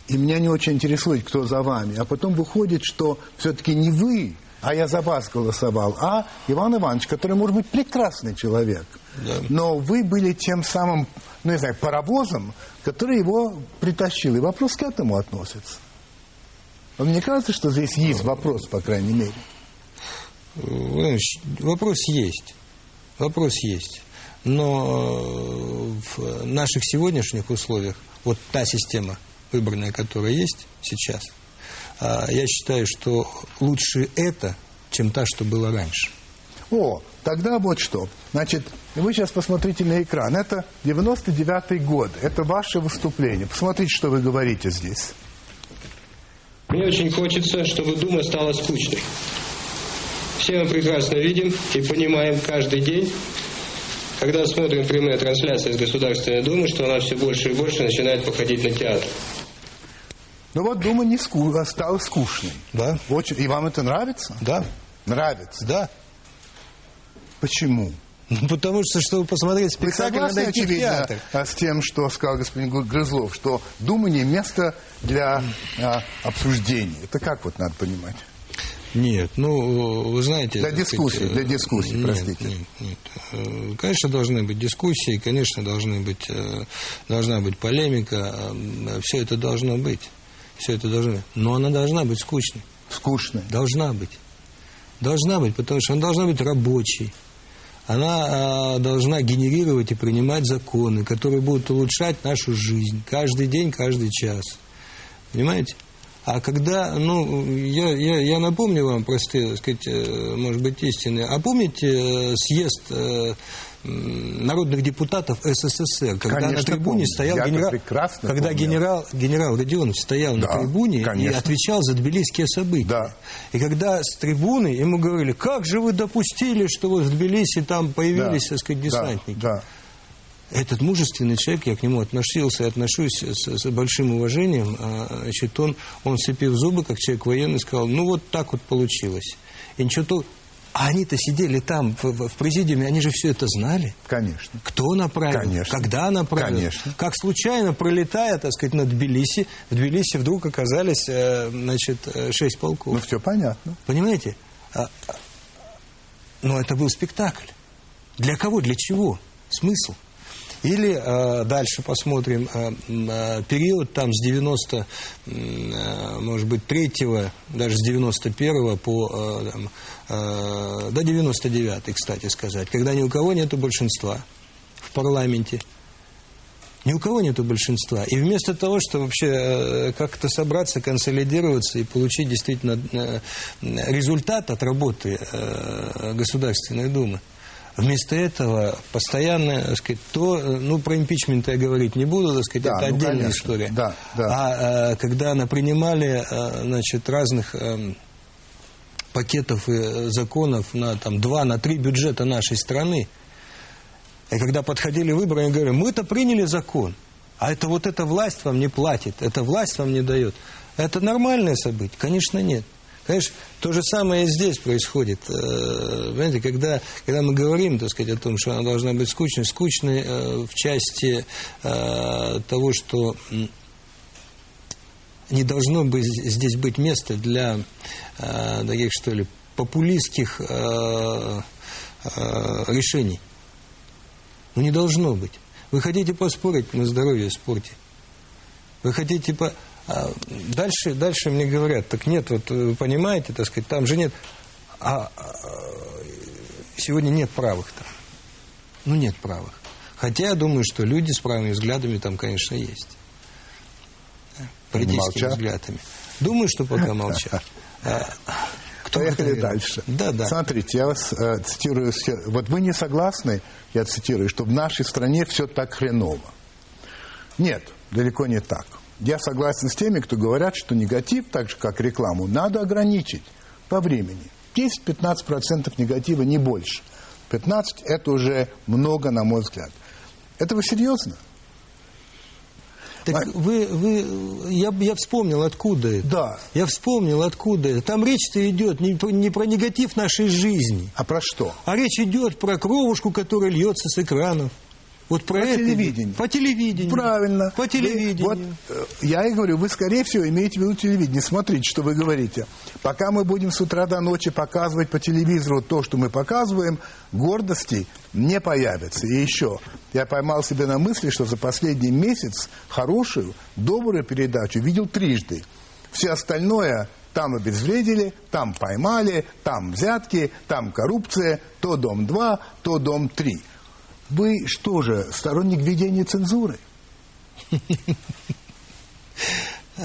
и меня не очень интересует, кто за вами, а потом выходит, что все-таки не вы, а я за вас голосовал, а Иван Иванович, который может быть прекрасный человек. Да. Но вы были тем самым, ну, не знаю, паровозом, который его притащил. И вопрос к этому относится. Вам не кажется, что здесь есть вопрос, по крайней мере? Вопрос есть. Вопрос есть. Но в наших сегодняшних условиях вот та система выборная, которая есть сейчас – а, я считаю, что лучше это, чем та, что было раньше. О, тогда вот что. Значит, вы сейчас посмотрите на экран. Это 99-й год. Это ваше выступление. Посмотрите, что вы говорите здесь. Мне очень хочется, чтобы Дума стала скучной. Все мы прекрасно видим и понимаем каждый день, когда смотрим прямые трансляции из Государственной Думы, что она все больше и больше начинает походить на театр. Ну вот Дума не ску... А стала скучной. Да. Очень... И вам это нравится? Да. Нравится? Да. Почему? Ну, потому что, чтобы посмотреть спектакль, надо идти в театр. с тем, что сказал господин Грызлов, что Дума не место для а, обсуждений. Это как вот надо понимать? Нет, ну, вы знаете... Для дискуссии, сказать, для дискуссии, нет, простите. Нет, нет. Э, конечно, должны быть дискуссии, конечно, должны быть, э, должна быть полемика, э, все это должно быть все это должно Но она должна быть скучной. Скучной? Должна быть. Должна быть, потому что она должна быть рабочей. Она должна генерировать и принимать законы, которые будут улучшать нашу жизнь каждый день, каждый час. Понимаете? А когда, ну, я, я, я напомню вам простые, так сказать, э, может быть, истины. А помните э, съезд э, народных депутатов СССР, когда конечно, на трибуне помню. стоял Я генерал, когда генерал, генерал Родионов стоял да, на трибуне конечно. и отвечал за тбилисские события. Да. И когда с трибуны ему говорили, как же вы допустили, что вот в Тбилиси там появились, да, так сказать, десантники. Да, да. Этот мужественный человек, я к нему относился и отношусь с, с большим уважением, а, значит, он, он сцепив зубы, как человек военный, сказал, ну вот так вот получилось. И ничего то, а они-то сидели там, в, в президиуме, они же все это знали. Конечно. Кто направил, Конечно. когда направил. Конечно. Как случайно, пролетая, так сказать, над Тбилиси, в Тбилиси вдруг оказались, э, значит, э, шесть полков. Ну, все понятно. Понимаете? А, а, но это был спектакль. Для кого, для чего? Смысл? Или э, дальше посмотрим э, э, период там с 90, э, может быть, 3 даже с 91 по э, э, до 99 кстати сказать, когда ни у кого нет большинства в парламенте. Ни у кого нету большинства. И вместо того, чтобы вообще э, как-то собраться, консолидироваться и получить действительно э, результат от работы Государственной Думы, Вместо этого постоянно, так сказать, то, ну, про импичмент я говорить не буду, так сказать, Да, это ну, отдельная конечно. история. Да, да. А э, когда она принимали, э, значит, разных эм, пакетов и законов на там два, на три бюджета нашей страны, и когда подходили выборы, они говорили, мы-то приняли закон, а это вот эта власть вам не платит, эта власть вам не дает. Это нормальное событие? Конечно, нет. Конечно, то же самое и здесь происходит. Э, Понимаете, когда, когда мы говорим, так сказать, о том, что она должна быть скучной, скучной э, в части э, того, что не должно быть здесь быть места для таких, что ли, популистских решений. Ну, не должно быть. Вы хотите поспорить на здоровье спорте. Вы хотите по... а, дальше, дальше мне говорят, так нет, вот вы понимаете, так сказать, там же нет... А, а, сегодня нет правых там. Ну, нет правых. Хотя я думаю, что люди с правыми взглядами там, конечно, есть. Политическими взглядами. Думаю, что пока <laughs> молчат. А, кто Поехали это, дальше. Да, да. Смотрите, я вас э, цитирую. Вот вы не согласны, я цитирую, что в нашей стране все так хреново. Нет, далеко не так. Я согласен с теми, кто говорят, что негатив, так же как рекламу, надо ограничить по времени. 10-15% негатива, не больше. 15 – это уже много, на мой взгляд. Это вы серьезно? Так А- вы, вы, я, я вспомнил, откуда это. Да. Я вспомнил, откуда это. Там речь-то идет не, не про негатив нашей жизни, А про что? а речь идет про кровушку, которая льется с экранов. Вот про По это телевидению. По телевидению. Правильно. По Вы- телевидению. вот, э, я и говорю, вы, скорее всего, имеете в виду телевидение. Смотрите, что вы говорите. Пока мы будем с утра до ночи показывать по телевизору то, что мы показываем, гордости не появится. И еще, я поймал себя на мысли, что за последний месяц хорошую, добрую передачу видел трижды. Все остальное там обезвредили, там поймали, там взятки, там коррупция, то Дом-2, то Дом-3. Вы что же, сторонник введения цензуры?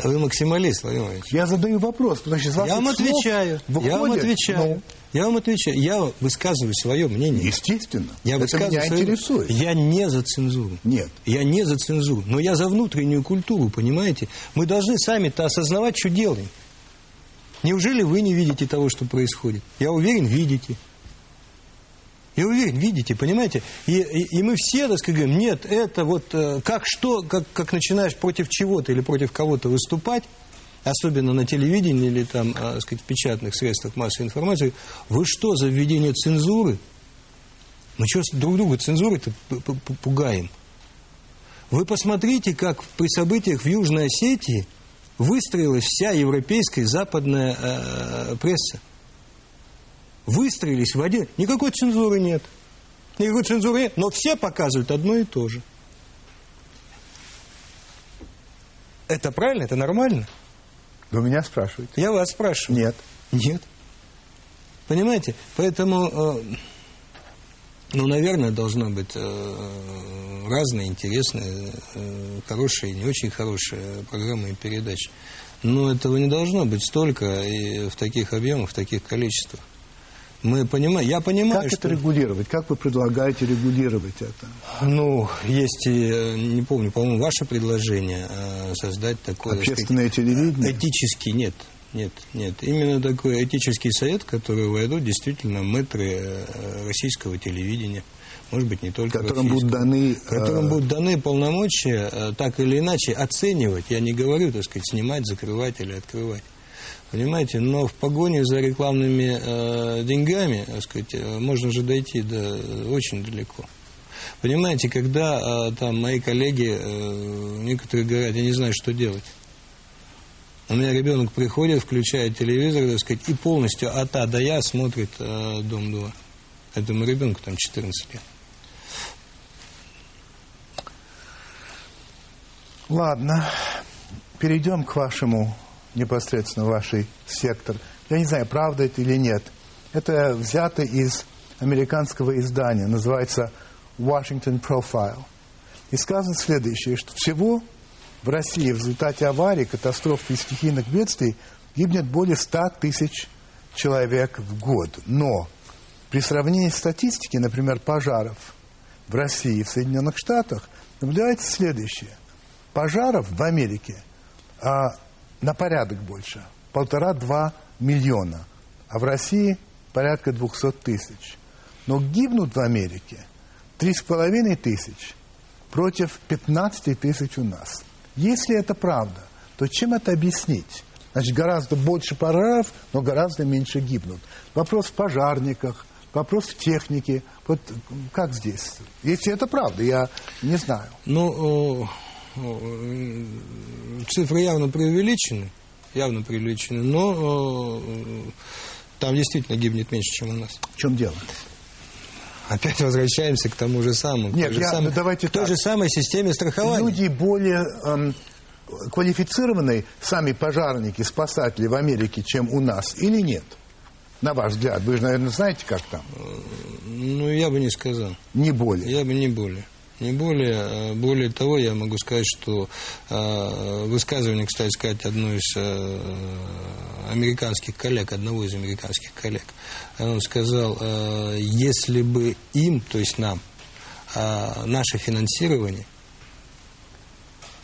Вы максималист, Владимир Владимирович. Я задаю вопрос, потому что Я вам отвечаю. Я вам выходит, отвечаю. ну, Я вам отвечаю. Я высказываю свое мнение. естественно. Я это меня свое- интересует. Я не за цензуру. Нет. Я не за цензуру. Но я за внутреннюю культуру, понимаете? Мы должны сами-то осознавать, что делаем. Неужели вы не видите того, что происходит? Я уверен, видите. Я уверен, видите, понимаете? И, и- и мы все, так сказать, говорим, нет, это вот э, как что, как, как начинаешь против чего-то или против кого-то выступать, особенно на телевидении или там, а, так сказать, в печатных средствах массовой информации, вы что, за введение цензуры? Мы что друг друга цензурой-то пугаем? Вы посмотрите, как при событиях в Южной Осетии выстроилась вся европейская западная э, пресса. Выстроились в один... Никакой цензуры нет. Никакой цензуры нет, но все показывают одно и то же. Это правильно? Это нормально? Вы меня спрашиваете? Я вас спрашиваю. Нет. Нет. Понимаете? Поэтому, э, ну, наверное, должна быть э, разные, интересные, э, хорошие, не очень хорошие программы и передачи. Но этого не должно быть столько и в таких объемах, в таких количествах. Мы понимаем, я понимаю, Как что... это регулировать? Как вы предлагаете регулировать это? Ну, есть, э, не помню, по-моему, ваше предложение э, создать такое... так сказать, Общественное телевидение? Этический, нет, нет, нет. Именно такой этический совет, в который войдут действительно мэтры э, российского телевидения. Может быть, не только Которым будут даны... Которым будут даны полномочия так или иначе оценивать. Я не говорю, так сказать, снимать, закрывать или открывать. Понимаете, но в погоне за рекламными э, деньгами, так сказать, э, можно же дойти до, очень далеко. Понимаете, когда э, там мои коллеги, э, некоторые говорят, я не знаю, что делать. У меня ребенок приходит, включает телевизор, так сказать, и полностью от А до Я смотрит э, «Дом-2». Этому ребенку там 14 лет. Ладно, перейдем к вашему, непосредственно вашей сектор. Я не знаю, правда это или нет. Это взято из американского издания, называется Washington Profile. И сказано следующее, что всего в России в результате аварий, катастроф и стихийных бедствий гибнет более 100 тысяч человек в год. Но При сравнении статистики, например, пожаров в России и в Соединенных Штатах, наблюдается следующее. Пожаров в Америке а, на порядок больше. Полтора-два миллиона. А в России порядка двухсот тысяч. Но гибнут в Америке три с половиной тысяч против 15 тысяч у нас. Если это правда, то чем это объяснить? Значит, гораздо больше пожаров, но гораздо меньше гибнут. Вопрос в пожарниках, вопрос в технике. Вот как здесь? Если это правда, я не знаю. Ну, цифры явно преувеличены, явно преувеличены, но там действительно гибнет меньше, чем у нас. В чем дело? Опять возвращаемся к тому же самому. Нет, же я, самой, ну, давайте той так. же самой системе страхования. Люди более эм, квалифицированные, сами пожарники, спасатели в Америке, чем у нас, или нет? На ваш взгляд, вы же, наверное, знаете, как там? Ну, я бы не сказал. Не более. Я бы не более. Не более. Более того, я могу сказать, что э, высказывание, кстати сказать, одной из э, американских коллег, одного из американских коллег, он сказал, э, если бы им, то есть нам, э, наше финансирование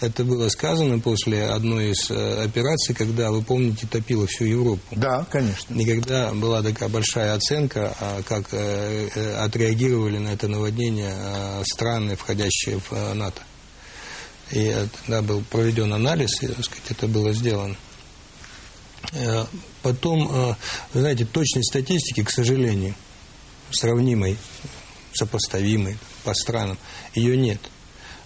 это было сказано после одной из э, операций, когда, вы помните, топило всю Европу. Да, конечно. И когда была такая большая оценка, а, как э, э, отреагировали на это наводнение э, страны, входящие в НАТО. И тогда был проведен анализ, и, так сказать, это было сделано. Потом, вы знаете, точной статистики, к сожалению, сравнимой, сопоставимой по странам, ее нет.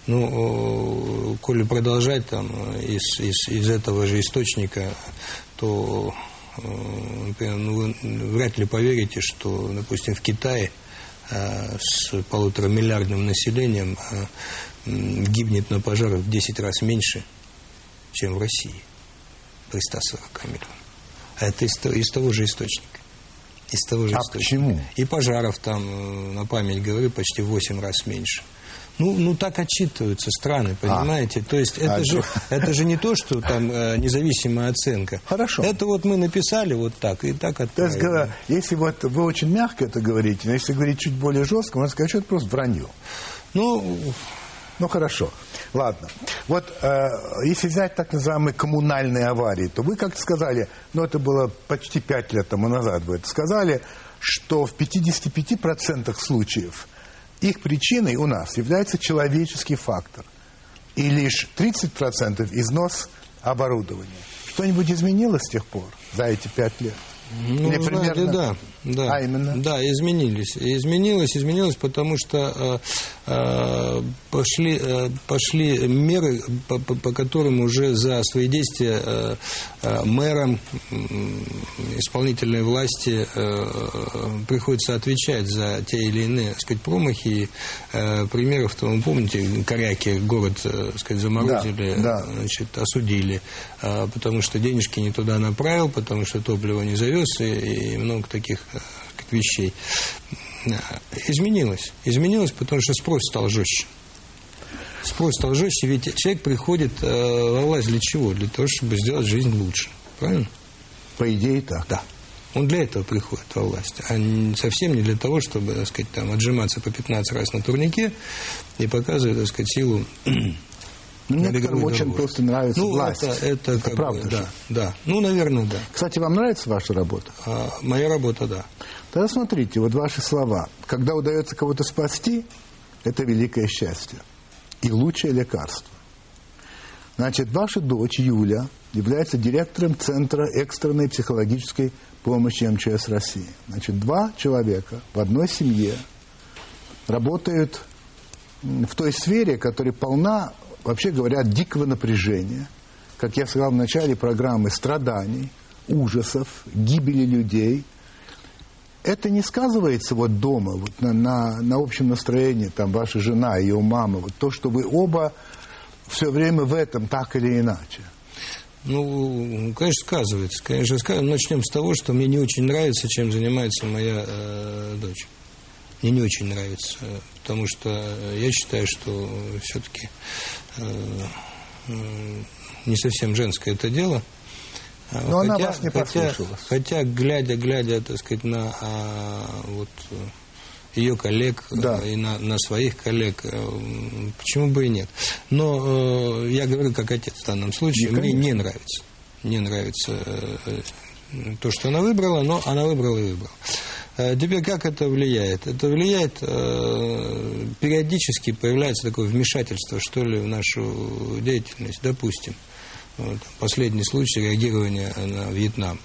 Ну, коли продолжать там из, из, из этого же источника, то например, ну, вы вряд ли поверите, что, допустим, в Китае с полуторамиллиардным населением гибнет на пожарах в 10 раз меньше, чем в России при 140 миллионах. А это из, из того же источника. Из того же а источника. почему? И пожаров там, на память говорю, почти в 8 раз меньше. Ну, ну так отчитываются страны, понимаете? А. То есть это, а, же, <laughs> это же не то, что там э, независимая оценка. Хорошо. Это вот мы написали вот так и так отправили. То есть, если вот вы очень мягко это говорите, но если говорить чуть более жестко, можно сказать, что это просто вранье. Ну, ну хорошо. Ладно. Вот э, если взять так называемые коммунальные аварии, то вы как-то сказали, ну это было почти пять лет тому назад вы это сказали, что в 55% случаев их причиной у нас является человеческий фактор. И лишь 30% износ оборудования. Что-нибудь изменилось с тех пор, за эти пять лет? Ну, Или знаете, примерно... да. Да, а именно? Да, изменились. Изменилось, изменилось, потому что э, э, пошли, э, пошли меры, по, по, по которым уже за свои действия э, э, мэрам, э, исполнительной власти э, приходится отвечать за те или иные, так сказать, промахи. Э, примеров, то вы помните, Коряки город, э, так сказать, заморозили, да, да. значит, осудили, э, потому что денежки не туда направил, потому что топливо не завез, и, и много таких вещей. Изменилось. Изменилось, потому что спрос стал жестче. Спрос стал жестче, ведь человек приходит э, во власть для чего? Для того, чтобы сделать жизнь лучше. Правильно? По идее так. Да. Он для этого приходит во власть, а совсем не для того, чтобы, так сказать, там, отжиматься по 15 раз на турнике и показывать, так сказать, силу ну, некоторым очень просто нравится ну, власть. Это, это, это правда бы, же. Да, да. Ну, наверное, да. Кстати, вам нравится ваша работа? А, моя работа, да. Тогда смотрите, вот ваши слова. Когда удается кого-то спасти, это великое счастье. И лучшее лекарство. Значит, ваша дочь Юля является директором Центра экстренной психологической помощи МЧС России. Значит, два человека в одной семье работают в той сфере, которая полна вообще говоря, дикого напряжения, как я сказал в начале программы, страданий, ужасов, гибели людей. Это не сказывается вот дома, вот на, на, на общем настроении, там, ваша жена, ее мама, вот то, что вы оба все время в этом, так или иначе. Ну, конечно, сказывается. Конечно, сказывается. Начнем с того, что мне не очень нравится, чем занимается моя э, дочь. Мне не очень нравится, потому что я считаю, что все-таки Э, не совсем женское это дело. Но хотя, она вас не хотя, хотя, глядя, глядя, так сказать, на а, вот ее коллег да. и на, на своих коллег, почему бы и нет. Но э, я говорю как отец в данном случае, мне не нравится. Не нравится э, то, что она выбрала, но она выбрала и выбрала. Э, теперь как это влияет? Это влияет, э, периодически появляется такое вмешательство, что ли, в нашу деятельность. Допустим, вот, последний случай реагирования на Вьетнам,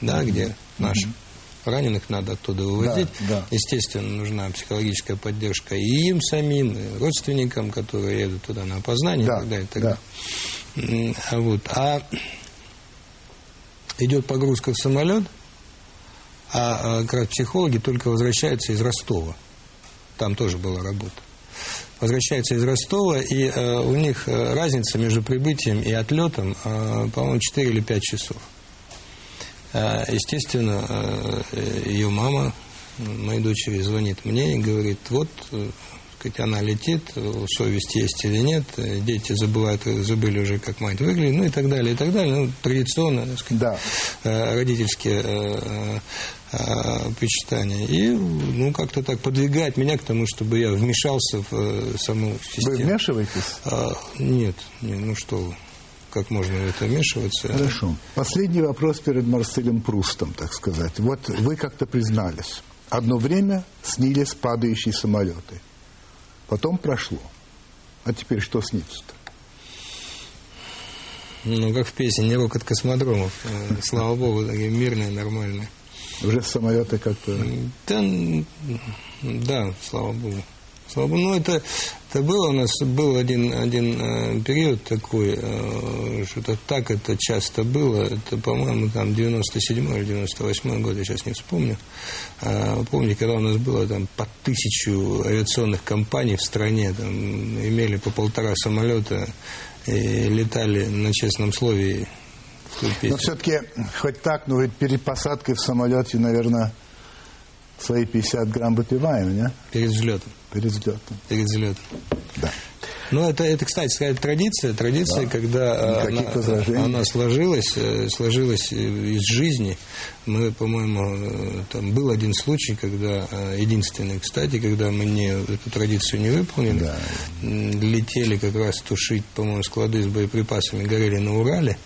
да, mm-hmm. где наши mm-hmm. раненых надо оттуда выводить. Да, да. Естественно, нужна психологическая поддержка и им самим, и родственникам, которые едут туда на опознание да, и так далее. И так да. далее. А, вот. а идет погрузка в самолет, а, а как раз психологи только возвращаются из Ростова. Там тоже была работа. Возвращаются из Ростова, и э, у них э, разница между прибытием и отлетом, э, по-моему, 4 или 5 часов. Э, естественно, э, ее мама, моей дочери, звонит мне и говорит, вот э, сказать, она летит, совесть есть или нет, дети забывают, забыли уже, как мать выглядит, ну и так далее, и так далее. Ну, традиционно, так сказать, да. Э, родительские э, э, впечатления. И, ну, как-то так подвигает меня к тому, чтобы я вмешался в саму систему. Вы вмешиваетесь? А, нет, нет, ну что вы как можно в это вмешиваться. Хорошо. Последний вопрос перед Марселем Прустом, так сказать. Вот вы как-то признались. Одно время снились падающие самолеты. Потом прошло. А теперь что снится-то? Ну, как в песне, не рок от космодромов. Э, слава богу, такие мирные, нормальные. Уже самолеты как-то... Да, да, слава богу. Слава богу. Ну, это, это было у нас, был один, один э, период такой, э, что-то так это часто было. Это, по-моему, там 97 или 98 год, я сейчас не вспомню. Э, помню, когда у нас было там по тысячу авиационных компаний в стране, там имели по полтора самолета и летали на честном слове. Но все-таки, хоть так, но ведь перед посадкой в самолете, наверное, свои 50 грамм выпиваем, не? Перед взлетом. Перед взлетом. Перед взлетом. Да. Ну, это, это, кстати сказать, традиция, традиция, да. когда она, она сложилась, э, сложилась из жизни. Мы, по-моему, э, там был один случай, когда, э, единственный, кстати, когда мы не, эту традицию не выполнили, да. летели как раз тушить, по-моему, склады с боеприпасами, горели на Урале.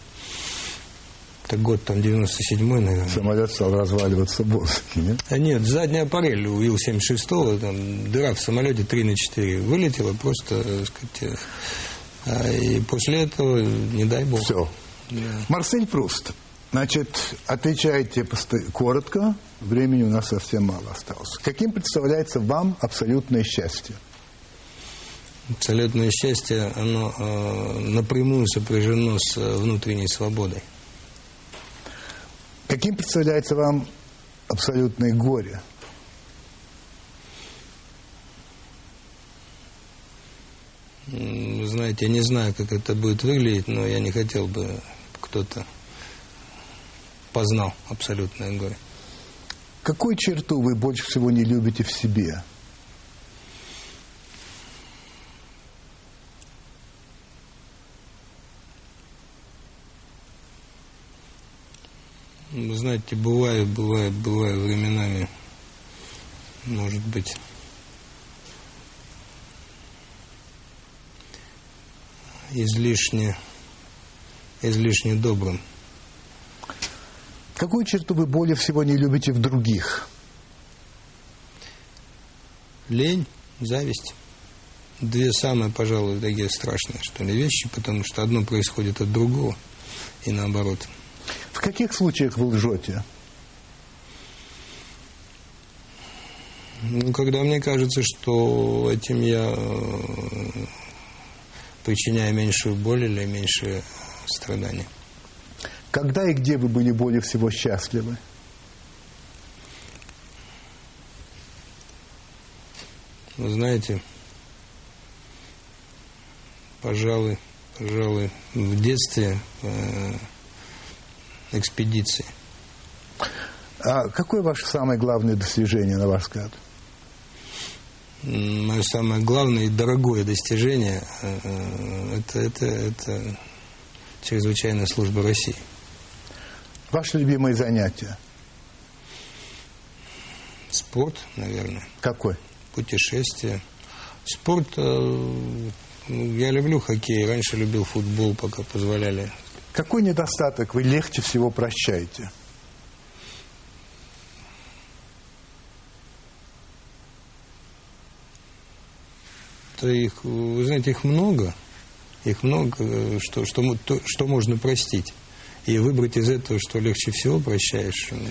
Это год там 97-й, наверное. Самолет стал разваливаться босс, нет? А нет, задняя парель у Ил-76, там дыра в самолете 3 на 4 вылетела, просто, так сказать, а, и после этого, не дай бог. Все. Да. Марсель Пруст, значит, отвечайте коротко, времени у нас совсем мало осталось. Каким представляется вам абсолютное счастье? Абсолютное счастье, оно э, напрямую сопряжено с внутренней свободой. Каким представляется вам абсолютное горе? Вы знаете, я не знаю, как это будет выглядеть, но я не хотел бы, кто-то познал абсолютное горе. Какую черту вы больше всего не любите в себе? Знаете, бывает, бывает, бывает временами, может быть, излишне, излишне добрым. Какую черту вы более всего не любите в других? Лень, зависть. Две самые, пожалуй, такие страшные, что ли, вещи, потому что одно происходит от другого и наоборот – в каких случаях вы лжете? Ну, когда мне кажется, что этим я э, причиняю меньшую боль или меньшее страдания. Когда и где вы были более всего счастливы? Вы знаете, пожалуй, пожалуй, в детстве э, экспедиции. А какое ваше самое главное достижение, на ваш взгляд? Мое самое главное и дорогое достижение э, это, это, это чрезвычайная служба России. Ваши любимые занятия? Спорт, наверное. Какой? Путешествия. Спорт, э, я люблю хоккей, раньше любил футбол, пока позволяли. Какой недостаток вы легче всего прощаете? То их, вы знаете, их много. Их много, что, что, то- что можно простить. И выбрать из этого, что легче всего прощаешь, ну,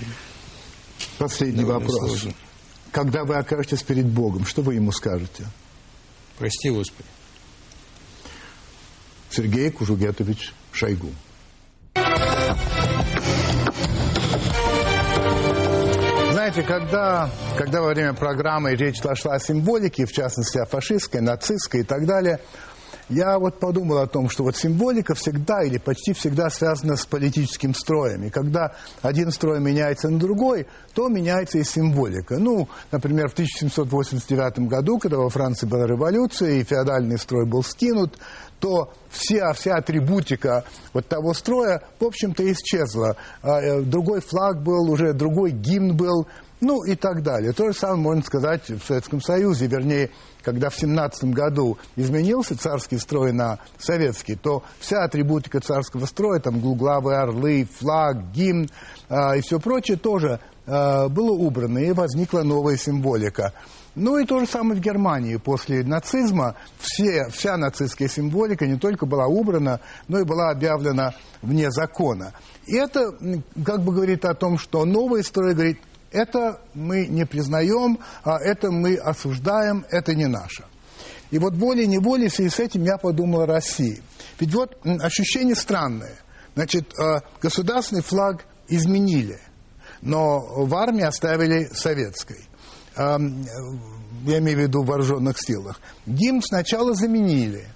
Последний вопрос. сложно. Когда вы окажетесь перед Богом, что вы ему скажете? Прости, Господи. Сергей Кужугетович Шойгу. Знаете, когда, когда во время программы речь зашла о символике, в частности о фашистской, нацистской и так далее, я вот подумал о том, что вот символика всегда или почти всегда связана с политическим строем. И когда один строй меняется на другой, то меняется и символика. Ну, например, в 1789 году, когда во Франции была революция и феодальный строй был скинут, то вся, вся атрибутика вот того строя, в общем-то, исчезла. А, э, Другой флаг был, уже другой гимн был, ну и так далее. То же самое можно сказать в Советском Союзе, вернее, когда в 17 году изменился царский строй на советский, то вся атрибутика царского строя, там глуглавые орлы, флаг, гимн а, и все прочее тоже а, было убрано, и возникла новая символика. Ну и то же самое в Германии. После нацизма все, вся нацистская символика не только была убрана, но и была объявлена вне закона. И это как бы говорит о том, что новый строй говорит, это мы не признаем, а это мы осуждаем, это не наше. И вот волей-неволей в связи с этим я подумал о России. Ведь вот ощущение странное. Значит, э, государственный флаг изменили, но в армии оставили советской. Эм, Я имею в виду в вооруженных силах. Гимн сначала заменили,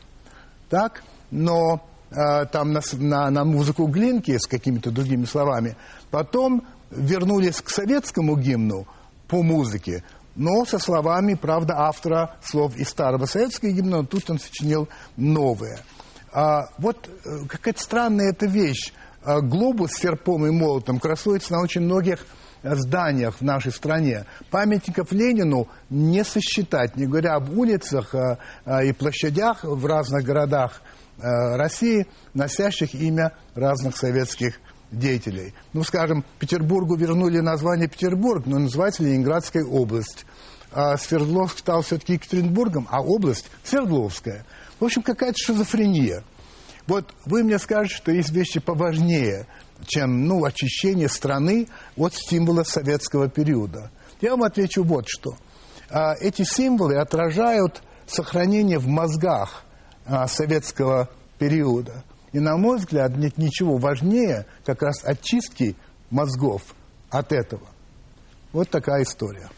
так, но э, там на, на- на музыку Глинки с какими-то другими словами. Потом вернулись к советскому гимну по музыке, но со словами, правда, автора слов из старого советского гимна, но тут он сочинил новые. А, вот э, какая-то странная эта вещь. А, глобус с серпом и молотом красуется на очень многих зданиях в нашей стране. Памятников Ленину не сосчитать, не говоря об улицах а, а, и площадях в разных городах э, России, носящих имя разных советских деятелей. Ну, скажем, Петербургу вернули название Петербург, но называется Ленинградская область. А Свердловск стал все-таки Екатеринбургом, а область Свердловская. В общем, какая-то шизофрения. Вот вы мне скажете, что есть вещи поважнее, чем ну, очищение страны от символа советского периода. Я вам отвечу вот что. А, эти символы отражают сохранение в мозгах а, советского периода. И, на мой взгляд, нет ничего важнее как раз очистки мозгов от этого. Вот такая история.